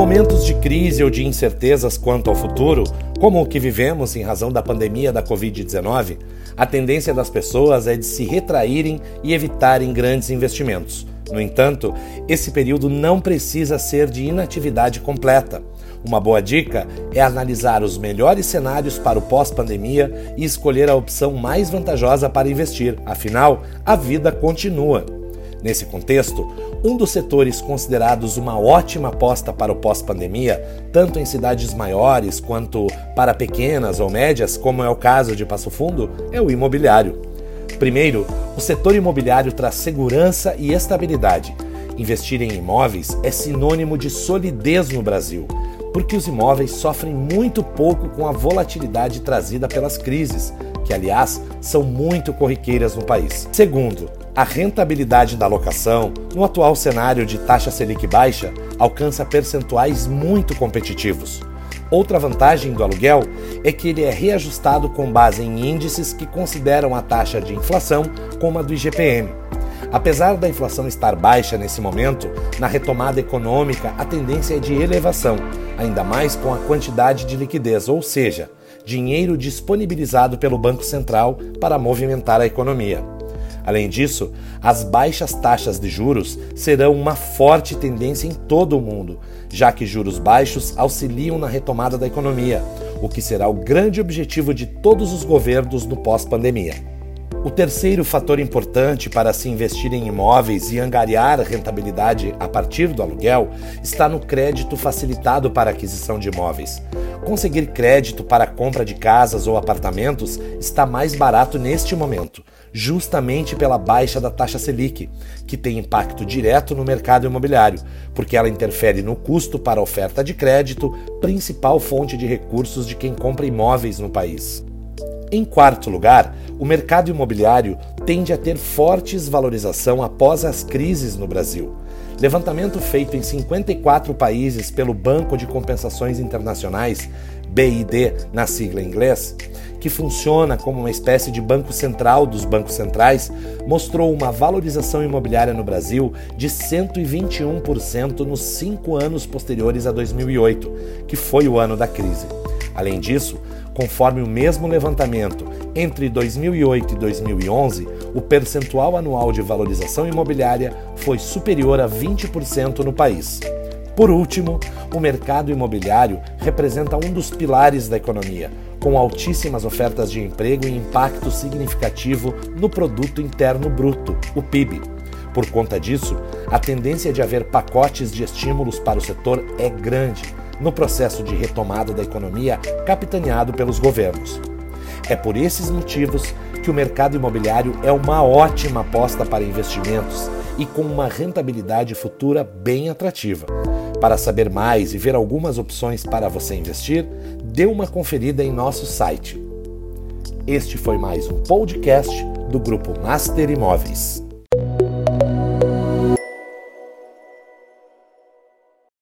momentos de crise ou de incertezas quanto ao futuro, como o que vivemos em razão da pandemia da Covid-19, a tendência das pessoas é de se retraírem e evitarem grandes investimentos. No entanto, esse período não precisa ser de inatividade completa. Uma boa dica é analisar os melhores cenários para o pós-pandemia e escolher a opção mais vantajosa para investir, afinal, a vida continua. Nesse contexto, um dos setores considerados uma ótima aposta para o pós-pandemia, tanto em cidades maiores quanto para pequenas ou médias, como é o caso de Passo Fundo, é o imobiliário. Primeiro, o setor imobiliário traz segurança e estabilidade. Investir em imóveis é sinônimo de solidez no Brasil porque os imóveis sofrem muito pouco com a volatilidade trazida pelas crises, que aliás são muito corriqueiras no país. Segundo, a rentabilidade da locação, no atual cenário de taxa Selic baixa, alcança percentuais muito competitivos. Outra vantagem do aluguel é que ele é reajustado com base em índices que consideram a taxa de inflação como a do IGPM. Apesar da inflação estar baixa nesse momento, na retomada econômica a tendência é de elevação, ainda mais com a quantidade de liquidez, ou seja, dinheiro disponibilizado pelo Banco Central para movimentar a economia. Além disso, as baixas taxas de juros serão uma forte tendência em todo o mundo, já que juros baixos auxiliam na retomada da economia, o que será o grande objetivo de todos os governos no pós-pandemia. O terceiro fator importante para se investir em imóveis e angariar rentabilidade a partir do aluguel está no crédito facilitado para aquisição de imóveis. Conseguir crédito para a compra de casas ou apartamentos está mais barato neste momento, justamente pela baixa da taxa Selic, que tem impacto direto no mercado imobiliário, porque ela interfere no custo para a oferta de crédito, principal fonte de recursos de quem compra imóveis no país. Em quarto lugar, o mercado imobiliário tende a ter forte desvalorização após as crises no Brasil. Levantamento feito em 54 países pelo Banco de Compensações Internacionais, BID na sigla em inglês, que funciona como uma espécie de banco central dos bancos centrais, mostrou uma valorização imobiliária no Brasil de 121% nos cinco anos posteriores a 2008, que foi o ano da crise. Além disso, Conforme o mesmo levantamento, entre 2008 e 2011, o percentual anual de valorização imobiliária foi superior a 20% no país. Por último, o mercado imobiliário representa um dos pilares da economia, com altíssimas ofertas de emprego e impacto significativo no produto interno bruto, o PIB. Por conta disso, a tendência de haver pacotes de estímulos para o setor é grande no processo de retomada da economia capitaneado pelos governos. É por esses motivos que o mercado imobiliário é uma ótima aposta para investimentos e com uma rentabilidade futura bem atrativa. Para saber mais e ver algumas opções para você investir, dê uma conferida em nosso site. Este foi mais um podcast do Grupo Master Imóveis.